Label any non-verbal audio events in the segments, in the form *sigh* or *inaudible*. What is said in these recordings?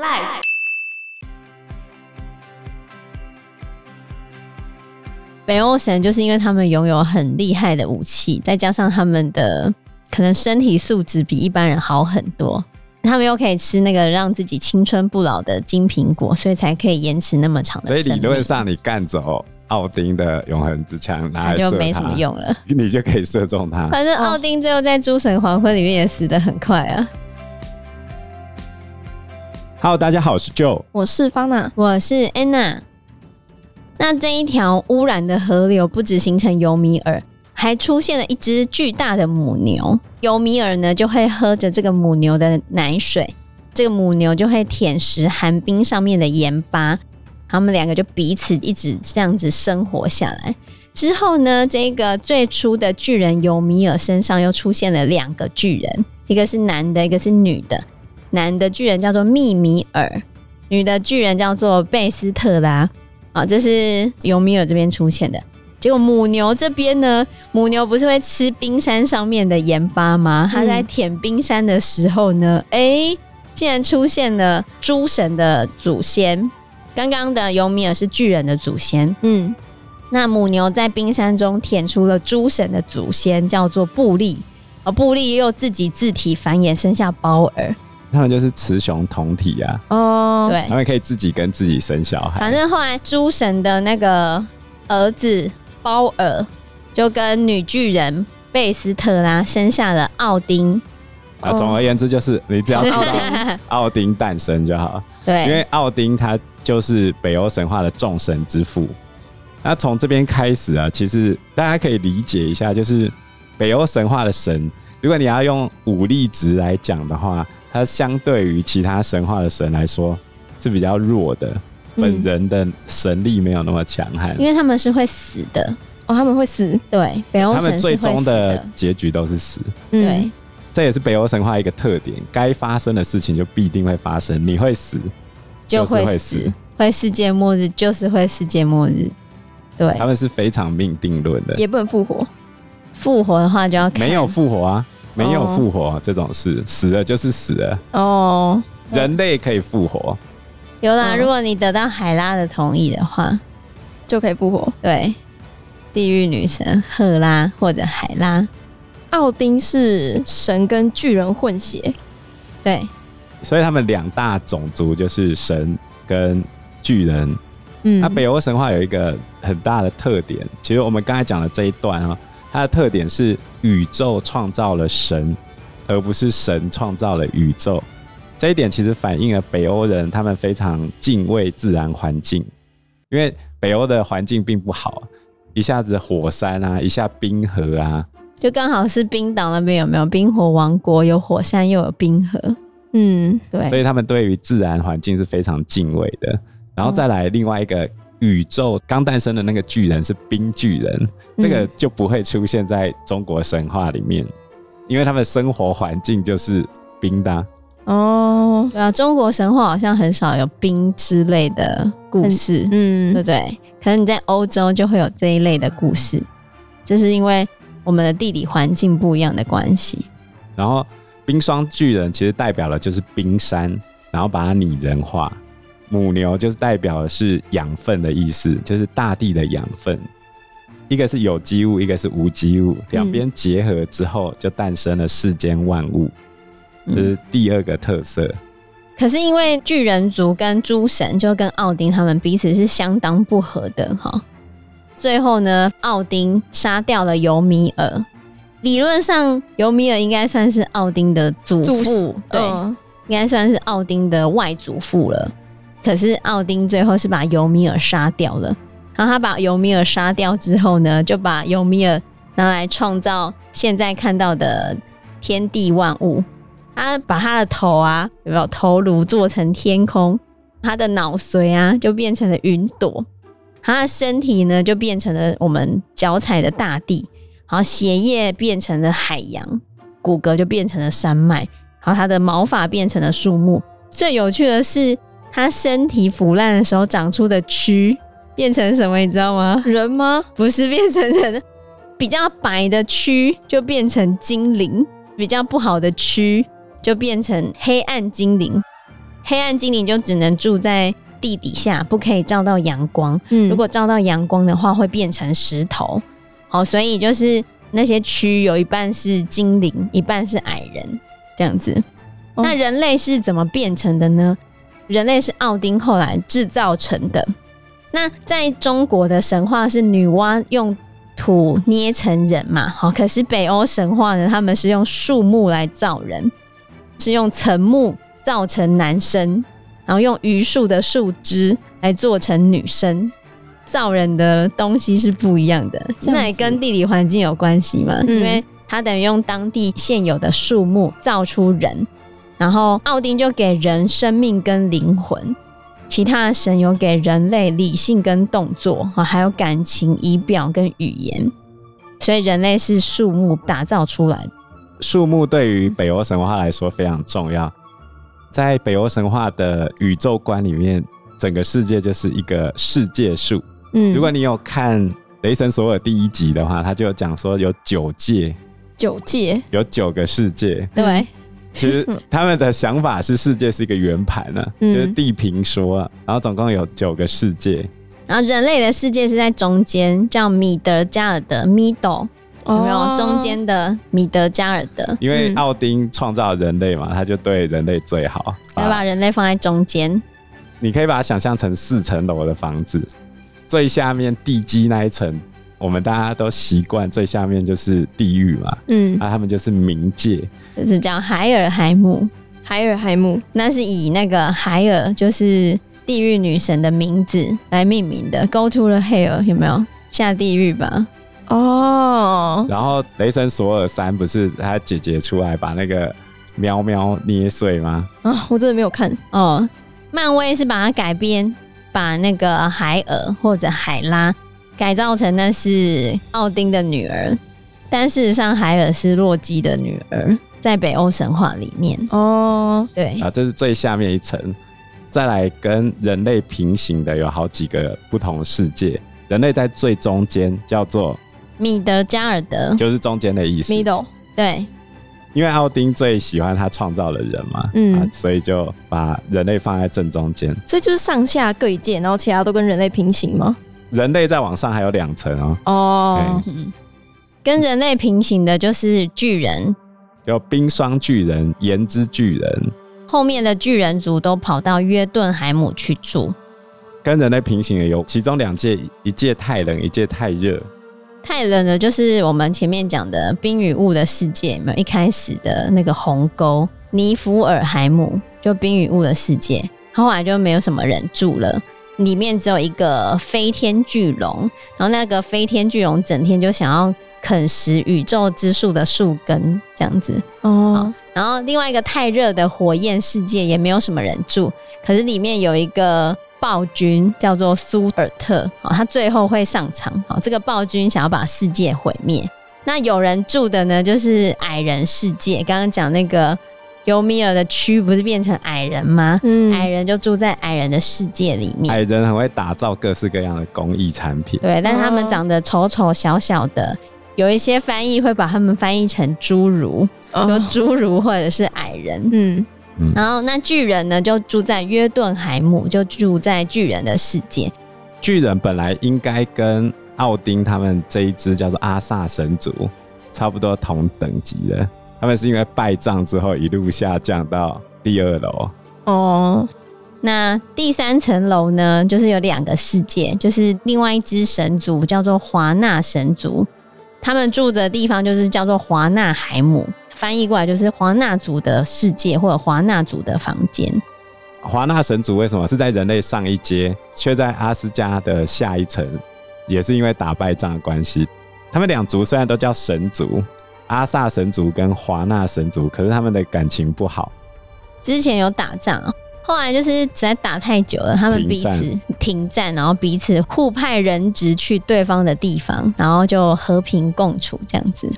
Life。北欧神就是因为他们拥有很厉害的武器，再加上他们的可能身体素质比一般人好很多，他们又可以吃那个让自己青春不老的金苹果，所以才可以延迟那么长的。所以理论上，你干走奥丁的永恒之枪，那就没什么用了，*laughs* 你就可以射中他。反正奥丁最后在诸神黄昏里面也死得很快啊。Hello，大家好，我是 Joe，我是方娜，我是 Anna。那这一条污染的河流不止形成尤米尔，还出现了一只巨大的母牛。尤米尔呢就会喝着这个母牛的奶水，这个母牛就会舔食寒冰上面的盐巴。他们两个就彼此一直这样子生活下来。之后呢，这个最初的巨人尤米尔身上又出现了两个巨人，一个是男的，一个是女的。男的巨人叫做密米尔，女的巨人叫做贝斯特拉。啊，这是尤米尔这边出现的。结果母牛这边呢，母牛不是会吃冰山上面的盐巴吗？它在舔冰山的时候呢，哎、嗯，竟然出现了诸神的祖先。刚刚的尤米尔是巨人的祖先，嗯，那母牛在冰山中舔出了诸神的祖先，叫做布利。而布利又自己自体繁衍，生下包尔。他们就是雌雄同体、啊，哦，对，他们可以自己跟自己生小孩。反正后来诸神的那个儿子包尔就跟女巨人贝斯特拉生下了奥丁。啊，总而言之就是你只要知道奥丁诞生就好。*laughs* 对，因为奥丁他就是北欧神话的众神之父。那从这边开始啊，其实大家可以理解一下，就是北欧神话的神，如果你要用武力值来讲的话。它相对于其他神话的神来说是比较弱的，本人的神力没有那么强悍，因为他们是会死的。哦，他们会死，对，北欧神是会死的，他们最终的。结局都是死，对，这也是北欧神话一个特点，该发生的事情就必定会发生，你会死就会死，会世界末日就是会世界末日，对，他们是非常命定论的，也不能复活，复活的话就要看没有复活啊。没有复活这种事，oh. 死了就是死了。哦，oh. 人类可以复活，有啦。如果你得到海拉的同意的话，就可以复活。对，地狱女神赫拉或者海拉。奥丁是神跟巨人混血，对，所以他们两大种族就是神跟巨人。嗯，那北欧神话有一个很大的特点，其实我们刚才讲的这一段啊。它的特点是宇宙创造了神，而不是神创造了宇宙。这一点其实反映了北欧人他们非常敬畏自然环境，因为北欧的环境并不好，一下子火山啊，一下冰河啊，就刚好是冰岛那边有没有冰火王国，有火山又有冰河，嗯，对，所以他们对于自然环境是非常敬畏的。然后再来另外一个。宇宙刚诞生的那个巨人是冰巨人，这个就不会出现在中国神话里面，因为他们生活环境就是冰的。哦，对啊，中国神话好像很少有冰之类的故事，嗯，对不对？可能你在欧洲就会有这一类的故事，这是因为我们的地理环境不一样的关系。然后冰霜巨人其实代表的就是冰山，然后把它拟人化。母牛就是代表的是养分的意思，就是大地的养分。一个是有机物，一个是无机物，两边结合之后就诞生了世间万物，这、嗯、是第二个特色。可是因为巨人族跟诸神就跟奥丁他们彼此是相当不合的哈。最后呢，奥丁杀掉了尤米尔。理论上，尤米尔应该算是奥丁的祖父，祖对，嗯、应该算是奥丁的外祖父了。可是奥丁最后是把尤米尔杀掉了，然后他把尤米尔杀掉之后呢，就把尤米尔拿来创造现在看到的天地万物。他把他的头啊，有没有头颅做成天空？他的脑髓啊，就变成了云朵。他的身体呢，就变成了我们脚踩的大地。然后血液变成了海洋，骨骼就变成了山脉。然后他的毛发变成了树木。最有趣的是。他身体腐烂的时候长出的蛆变成什么？你知道吗？人吗？不是变成人，比较白的蛆就变成精灵，比较不好的蛆就变成黑暗精灵。黑暗精灵就只能住在地底下，不可以照到阳光。嗯，如果照到阳光的话，会变成石头。好，所以就是那些蛆有一半是精灵，一半是矮人，这样子。哦、那人类是怎么变成的呢？人类是奥丁后来制造成的。那在中国的神话是女娲用土捏成人嘛？好，可是北欧神话呢，他们是用树木来造人，是用层木造成男生，然后用榆树的树枝来做成女生。造人的东西是不一样的，那也跟地理环境有关系嘛？因为它等于用当地现有的树木造出人。然后奥丁就给人生命跟灵魂，其他的神有给人类理性跟动作，还有感情、仪表跟语言。所以人类是树木打造出来的。树木对于北欧神话来说非常重要，在北欧神话的宇宙观里面，整个世界就是一个世界树。嗯，如果你有看《雷神索尔》第一集的话，他就讲说有九界，九界有九个世界，对。其实他们的想法是世界是一个圆盘呢，嗯、就是地平说，然后总共有九个世界，然后人类的世界是在中间，叫米德加尔德 （Middle），有没有？中间的米德加尔德，因为奥丁创造人类嘛，他就对人类最好，要把人类放在中间。你可以把它想象成四层楼的房子，最下面地基那一层。我们大家都习惯最下面就是地狱嘛，嗯，啊，他们就是冥界，就是叫海尔海姆，海尔海姆，那是以那个海尔就是地狱女神的名字来命名的，Go to the hell 有没有？下地狱吧？哦，然后雷神索尔三不是他姐姐出来把那个喵喵捏碎吗？啊，我真的没有看。哦，漫威是把它改编，把那个海尔或者海拉。改造成那是奥丁的女儿，但事实上海尔是洛基的女儿，在北欧神话里面。哦，对。啊，这是最下面一层，再来跟人类平行的有好几个不同世界，人类在最中间叫做米德加尔德，就是中间的意思，middle，对，因为奥丁最喜欢他创造的人嘛，嗯、啊，所以就把人类放在正中间，所以就是上下各一界，然后其他都跟人类平行吗？人类再往上还有两层哦。哦，跟人类平行的就是巨人，有冰霜巨人、炎之巨人。后面的巨人族都跑到约顿海姆去住。跟人类平行的有其中两界，一界太冷，一界太热。太冷的，就是我们前面讲的冰与雾的世界，有没有？一开始的那个鸿沟尼福尔海姆，就冰与雾的世界，后来就没有什么人住了。里面只有一个飞天巨龙，然后那个飞天巨龙整天就想要啃食宇宙之树的树根，这样子哦。然后另外一个太热的火焰世界也没有什么人住，可是里面有一个暴君叫做苏尔特，他最后会上场。这个暴君想要把世界毁灭。那有人住的呢，就是矮人世界。刚刚讲那个。尤米尔的区不是变成矮人吗？嗯，矮人就住在矮人的世界里面。矮人很会打造各式各样的工艺产品。对，但他们长得丑丑小小的，有一些翻译会把他们翻译成侏儒，说侏儒或者是矮人。嗯嗯。然后那巨人呢，就住在约顿海姆，就住在巨人的世界。巨人本来应该跟奥丁他们这一支叫做阿萨神族差不多同等级的。他们是因为败仗之后一路下降到第二楼哦。那第三层楼呢，就是有两个世界，就是另外一支神族叫做华纳神族，他们住的地方就是叫做华纳海姆，翻译过来就是华纳族的世界或者华纳族的房间。华纳神族为什么是在人类上一阶，却在阿斯加的下一层？也是因为打败仗的关系。他们两族虽然都叫神族。阿萨神族跟华纳神族，可是他们的感情不好。之前有打仗，后来就是实在打太久了，他们彼此停战，然后彼此互派人质去对方的地方，然后就和平共处这样子。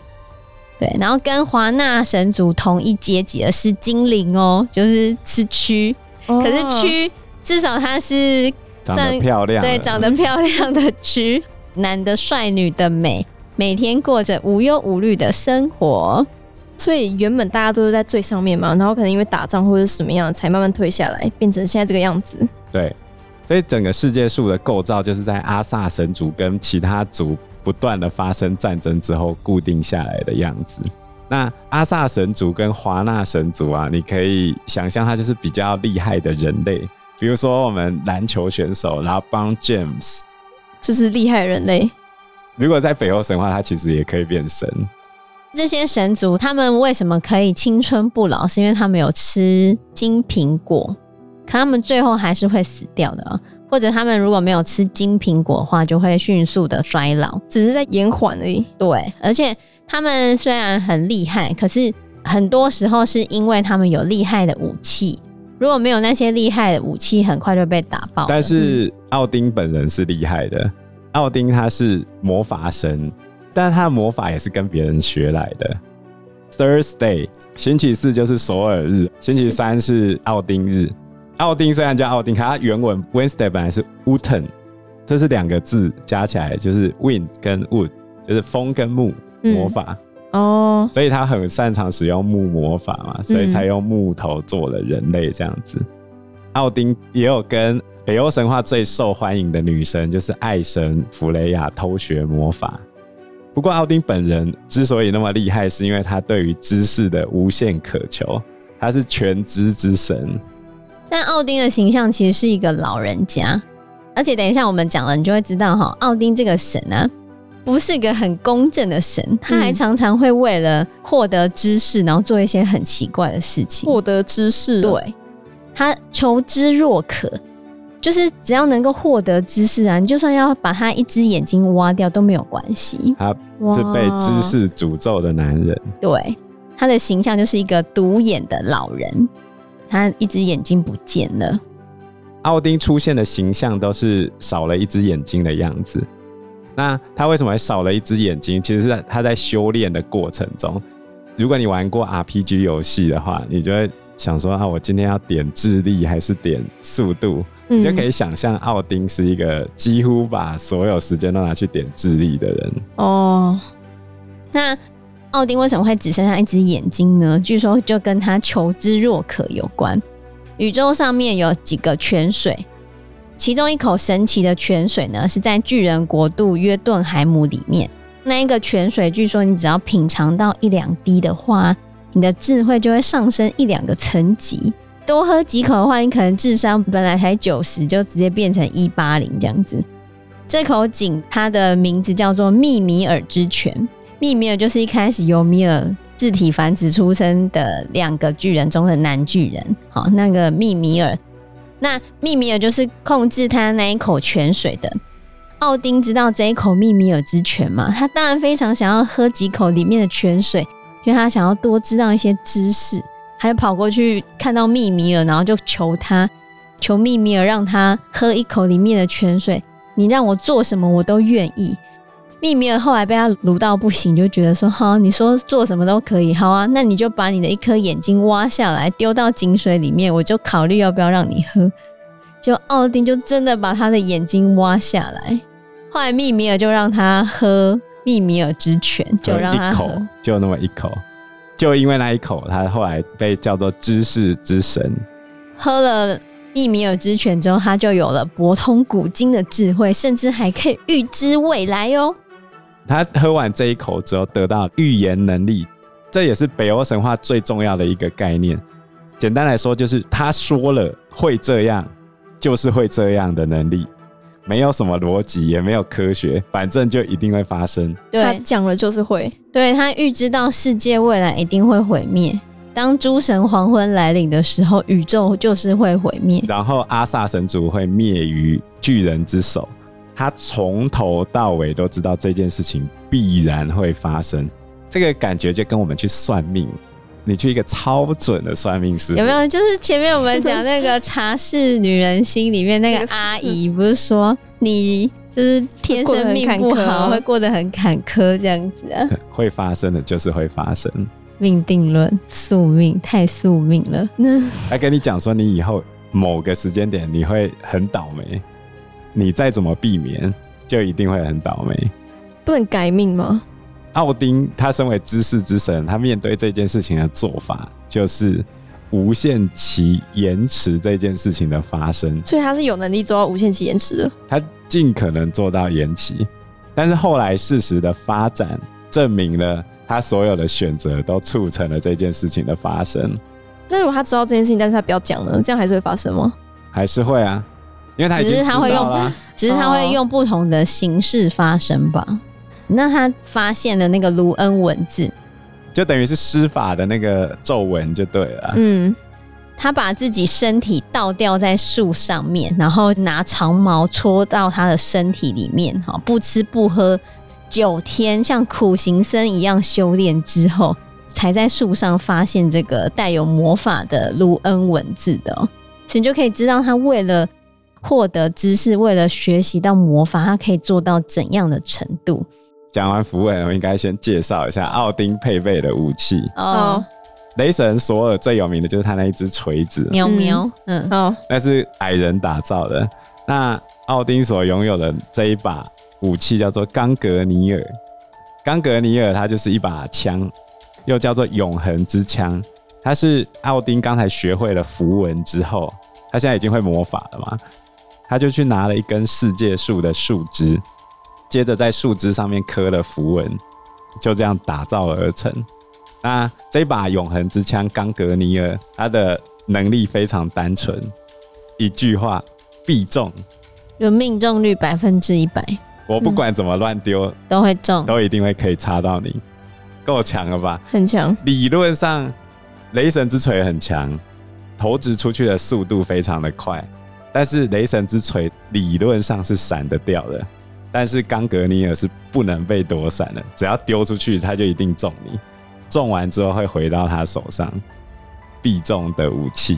对，然后跟华纳神族同一阶级的是精灵哦，就是是蛆，哦、可是蛆至少它是长得漂亮，对，长得漂亮的蛆，男的帅，女的美。每天过着无忧无虑的生活，所以原本大家都是在最上面嘛，然后可能因为打仗或者什么样，才慢慢退下来，变成现在这个样子。对，所以整个世界树的构造就是在阿萨神族跟其他族不断的发生战争之后固定下来的样子。那阿萨神族跟华纳神族啊，你可以想象它就是比较厉害的人类，比如说我们篮球选手 LeBron James，就是厉害的人类。如果在北欧神话，它其实也可以变神。这些神族他们为什么可以青春不老？是因为他们有吃金苹果，可他们最后还是会死掉的。或者他们如果没有吃金苹果的话，就会迅速的衰老，只是在延缓而已。对，而且他们虽然很厉害，可是很多时候是因为他们有厉害的武器。如果没有那些厉害的武器，很快就被打爆。但是奥丁本人是厉害的，奥丁他是魔法神。但他的魔法也是跟别人学来的。Thursday，星期四就是首尔日，星期三是奥丁日。奥丁虽然叫奥丁，可它原文 Wednesday 本来是 Wooten，这是两个字加起来就是 Wind 跟 Wood，就是风跟木魔法哦。所以他很擅长使用木魔法嘛，所以才用木头做了人类这样子。奥丁也有跟北欧神话最受欢迎的女神，就是爱神弗雷亚偷学魔法。不过，奥丁本人之所以那么厉害，是因为他对于知识的无限渴求，他是全知之神。但奥丁的形象其实是一个老人家，而且等一下我们讲了，你就会知道哈，奥丁这个神呢、啊，不是一个很公正的神，他还常常会为了获得知识，然后做一些很奇怪的事情。获得知识，对，他求知若渴。就是只要能够获得知识啊，你就算要把他一只眼睛挖掉都没有关系。他是被知识诅咒的男人。对，他的形象就是一个独眼的老人，他一只眼睛不见了。奥丁出现的形象都是少了一只眼睛的样子。那他为什么会少了一只眼睛？其实是他在修炼的过程中。如果你玩过 RPG 游戏的话，你就会想说啊，我今天要点智力还是点速度？你就可以想象，奥丁是一个几乎把所有时间都拿去点智力的人。哦，那奥丁为什么会只剩下一只眼睛呢？据说就跟他求知若渴有关。宇宙上面有几个泉水，其中一口神奇的泉水呢，是在巨人国度约顿海姆里面。那一个泉水，据说你只要品尝到一两滴的话，你的智慧就会上升一两个层级。多喝几口的话，你可能智商本来才九十，就直接变成一八零这样子。这口井它的名字叫做密米尔之泉，密米尔就是一开始由米尔自体繁殖出生的两个巨人中的男巨人。好，那个密米尔，那密米尔就是控制他那一口泉水的。奥丁知道这一口密米尔之泉嘛，他当然非常想要喝几口里面的泉水，因为他想要多知道一些知识。还跑过去看到密米尔，然后就求他，求密米尔让他喝一口里面的泉水。你让我做什么，我都愿意。密米尔后来被他卢到不行，就觉得说：好，你说做什么都可以，好啊，那你就把你的一颗眼睛挖下来，丢到井水里面，我就考虑要不要让你喝。就奥丁就真的把他的眼睛挖下来。后来密米尔就让他喝密米尔之泉，就让他喝，就那么一口。就因为那一口，他后来被叫做知识之神。喝了密米尔之泉之后，他就有了博通古今的智慧，甚至还可以预知未来哦。他喝完这一口之后，得到预言能力，这也是北欧神话最重要的一个概念。简单来说，就是他说了会这样，就是会这样的能力。没有什么逻辑，也没有科学，反正就一定会发生。对，他讲了就是会。对，他预知到世界未来一定会毁灭。当诸神黄昏来临的时候，宇宙就是会毁灭。然后阿萨神族会灭于巨人之手。他从头到尾都知道这件事情必然会发生。这个感觉就跟我们去算命。你去一个超准的算命师，有没有？就是前面我们讲那个茶室女人心里面那个阿姨，不是说你就是天生命不好，会过得很坎坷这样子啊？会发生的就是会发生，命定论，宿命，太宿命了。*laughs* 那来跟你讲说，你以后某个时间点你会很倒霉，你再怎么避免，就一定会很倒霉。不能改命吗？奥丁他身为知识之神，他面对这件事情的做法就是无限期延迟这件事情的发生。所以他是有能力做到无限期延迟的。他尽可能做到延期，但是后来事实的发展证明了他所有的选择都促成了这件事情的发生。那如果他知道这件事情，但是他不要讲了？这样还是会发生吗？还是会啊，因为他已经知道了，只是他会用，只是他会用不同的形式发生吧。那他发现的那个卢恩文字，就等于是施法的那个咒文就对了。嗯，他把自己身体倒吊在树上面，然后拿长矛戳到他的身体里面，哈，不吃不喝九天，像苦行僧一样修炼之后，才在树上发现这个带有魔法的卢恩文字的。所以你就可以知道，他为了获得知识，为了学习到魔法，他可以做到怎样的程度。讲完符文，我应该先介绍一下奥丁配备的武器。哦，雷神索尔最有名的就是他那一只锤子，喵喵。嗯，哦，那是矮人打造的。那奥丁所拥有的这一把武器叫做冈格尼尔。冈格尼尔它就是一把枪，又叫做永恒之枪。它是奥丁刚才学会了符文之后，他现在已经会魔法了嘛？他就去拿了一根世界树的树枝。接着在树枝上面刻了符文，就这样打造而成。那这把永恒之枪冈格尼尔，它的能力非常单纯，一句话必中，有命中率百分之一百。我不管怎么乱丢，都会中，都一定会可以插到你，够强了吧？很强。理论上，雷神之锤很强，投掷出去的速度非常的快，但是雷神之锤理论上是闪得掉的。但是冈格尼尔是不能被躲闪的，只要丢出去，他就一定中你。中完之后会回到他手上，必中的武器。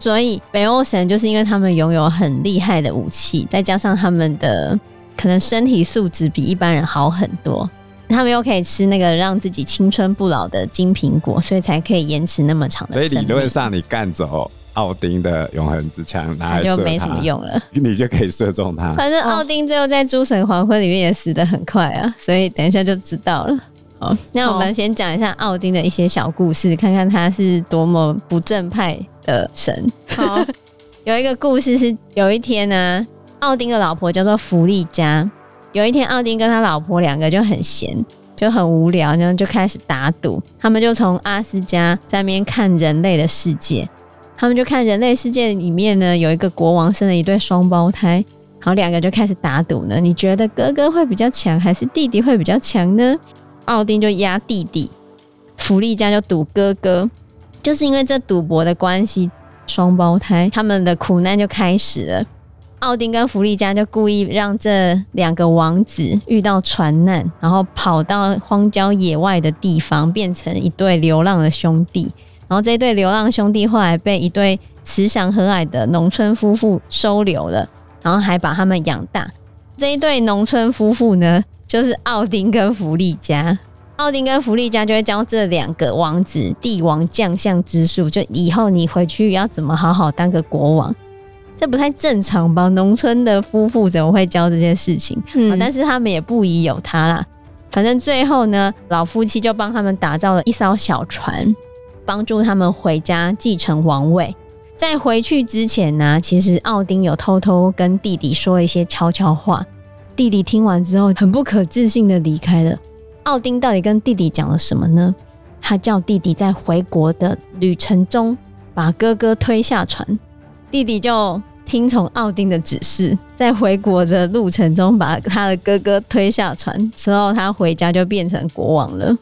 所以北欧神就是因为他们拥有很厉害的武器，再加上他们的可能身体素质比一般人好很多，他们又可以吃那个让自己青春不老的金苹果，所以才可以延迟那么长的。所以理论上你干走。奥丁的永恒之枪拿来射他，就没什么用了，你就可以射中他。反正奥丁最后在诸神黄昏里面也死得很快啊，所以等一下就知道了。好，那我们先讲一下奥丁的一些小故事，看看他是多么不正派的神。好，*laughs* 有一个故事是有一天呢，奥丁的老婆叫做弗利加。有一天，奥丁跟他老婆两个就很闲，就很无聊，然后就开始打赌。他们就从阿斯加在那边看人类的世界。他们就看人类世界里面呢，有一个国王生了一对双胞胎，然后两个就开始打赌呢。你觉得哥哥会比较强，还是弟弟会比较强呢？奥丁就压弟弟，弗利嘉就赌哥哥。就是因为这赌博的关系，双胞胎他们的苦难就开始了。奥丁跟弗利嘉就故意让这两个王子遇到船难，然后跑到荒郊野外的地方，变成一对流浪的兄弟。然后这一对流浪兄弟后来被一对慈祥和蔼的农村夫妇收留了，然后还把他们养大。这一对农村夫妇呢，就是奥丁跟弗利加。奥丁跟弗利加就会教这两个王子帝王将相之术，就以后你回去要怎么好好当个国王。这不太正常吧？农村的夫妇怎么会教这些事情？嗯，但是他们也不疑有他啦。反正最后呢，老夫妻就帮他们打造了一艘小船。帮助他们回家继承王位。在回去之前呢、其实奥丁有偷偷跟弟弟说一些悄悄话。弟弟听完之后，很不可置信的离开了。奥丁到底跟弟弟讲了什么呢？他叫弟弟在回国的旅程中把哥哥推下船。弟弟就听从奥丁的指示，在回国的路程中把他的哥哥推下船，之后他回家就变成国王了。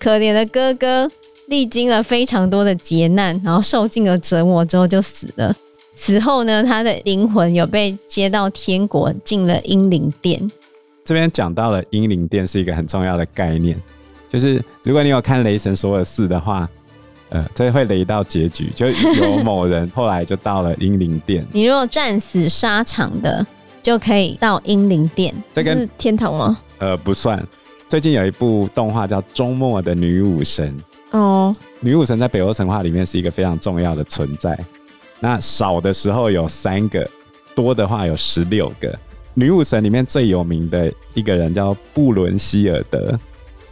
可怜的哥哥。历经了非常多的劫难，然后受尽了折磨之后就死了。死后呢，他的灵魂有被接到天国，进了英灵殿。这边讲到了英灵殿是一个很重要的概念，就是如果你有看《雷神索尔四》的话，呃，这会雷到结局，就有某人后来就到了英灵殿。你如果战死沙场的，就可以到英灵殿。这个是天堂吗？呃，不算。最近有一部动画叫《周末的女武神》。哦，女武神在北欧神话里面是一个非常重要的存在。那少的时候有三个，多的话有十六个。女武神里面最有名的一个人叫布伦希尔德，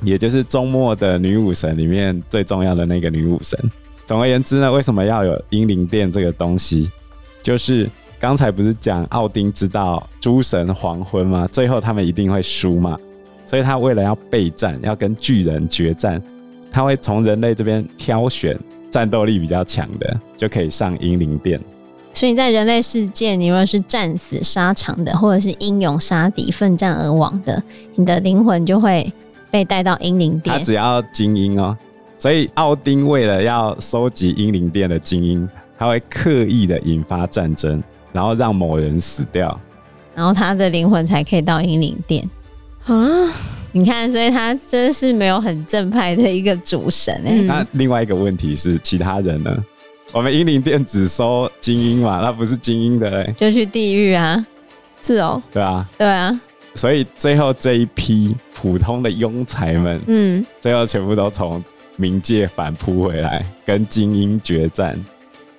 也就是中末的女武神里面最重要的那个女武神。总而言之呢，为什么要有英灵殿这个东西？就是刚才不是讲奥丁知道诸神黄昏吗？最后他们一定会输嘛，所以他为了要备战，要跟巨人决战，他会从人类这边挑选战斗力比较强的，就可以上英灵殿。所以在人类世界，你如果是战死沙场的，或者是英勇杀敌、奋战而亡的，你的灵魂就会被带到英灵殿。他只要精英哦。所以奥丁为了要收集英灵殿的精英，他会刻意的引发战争，然后让某人死掉，然后他的灵魂才可以到英灵殿啊！你看，所以他真是没有很正派的一个主神哎、欸。那另外一个问题是，其他人呢？我们英灵殿只收精英嘛？那不是精英的嘞，就去地狱啊！是哦，对啊，对啊。所以最后这一批普通的庸才们，嗯，最后全部都从。冥界反扑回来，跟精英决战。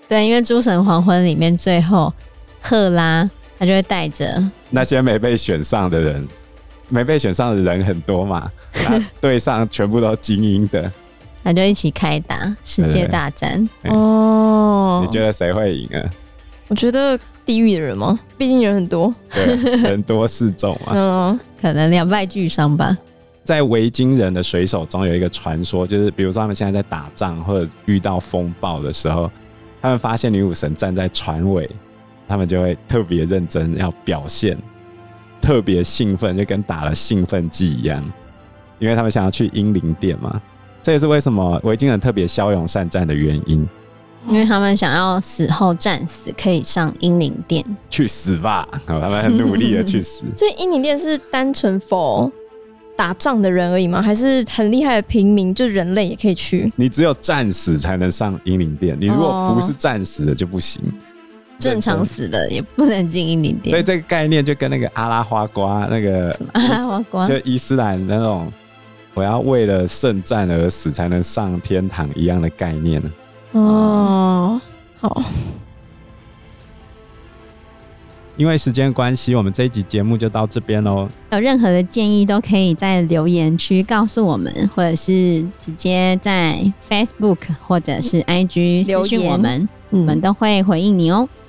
对，因为《诸神黄昏》里面最后赫拉他就会带着那些没被选上的人，没被选上的人很多嘛，*laughs* 对上全部都精英的，那就一起开打世界大战。哦，你觉得谁会赢啊？我觉得地狱的人吗？毕竟人很多，对，*laughs* 人多势众嘛。嗯，可能两败俱伤吧。在维京人的水手中有一个传说，就是比如说他们现在在打仗或者遇到风暴的时候，他们发现女武神站在船尾，他们就会特别认真要表现，特别兴奋，就跟打了兴奋剂一样，因为他们想要去英灵殿嘛。这也是为什么维京人特别骁勇善战的原因，因为他们想要死后战死，可以上英灵殿去死吧，他们很努力的 *laughs* 去死。所以英灵殿是单纯 for 打仗的人而已吗？还是很厉害的平民，就人类也可以去？你只有战死才能上英灵殿，你如果不是战死的就不行。哦、正常死的也不能进英灵殿。所以这个概念就跟那个阿拉花瓜那个阿拉花瓜，就伊斯兰那种我要为了圣战而死才能上天堂一样的概念。哦，好。因为时间关系，我们这一集节目就到这边喽。有任何的建议，都可以在留言区告诉我们，或者是直接在 Facebook 或者是 IG 留言我们，我们都会回应你哦。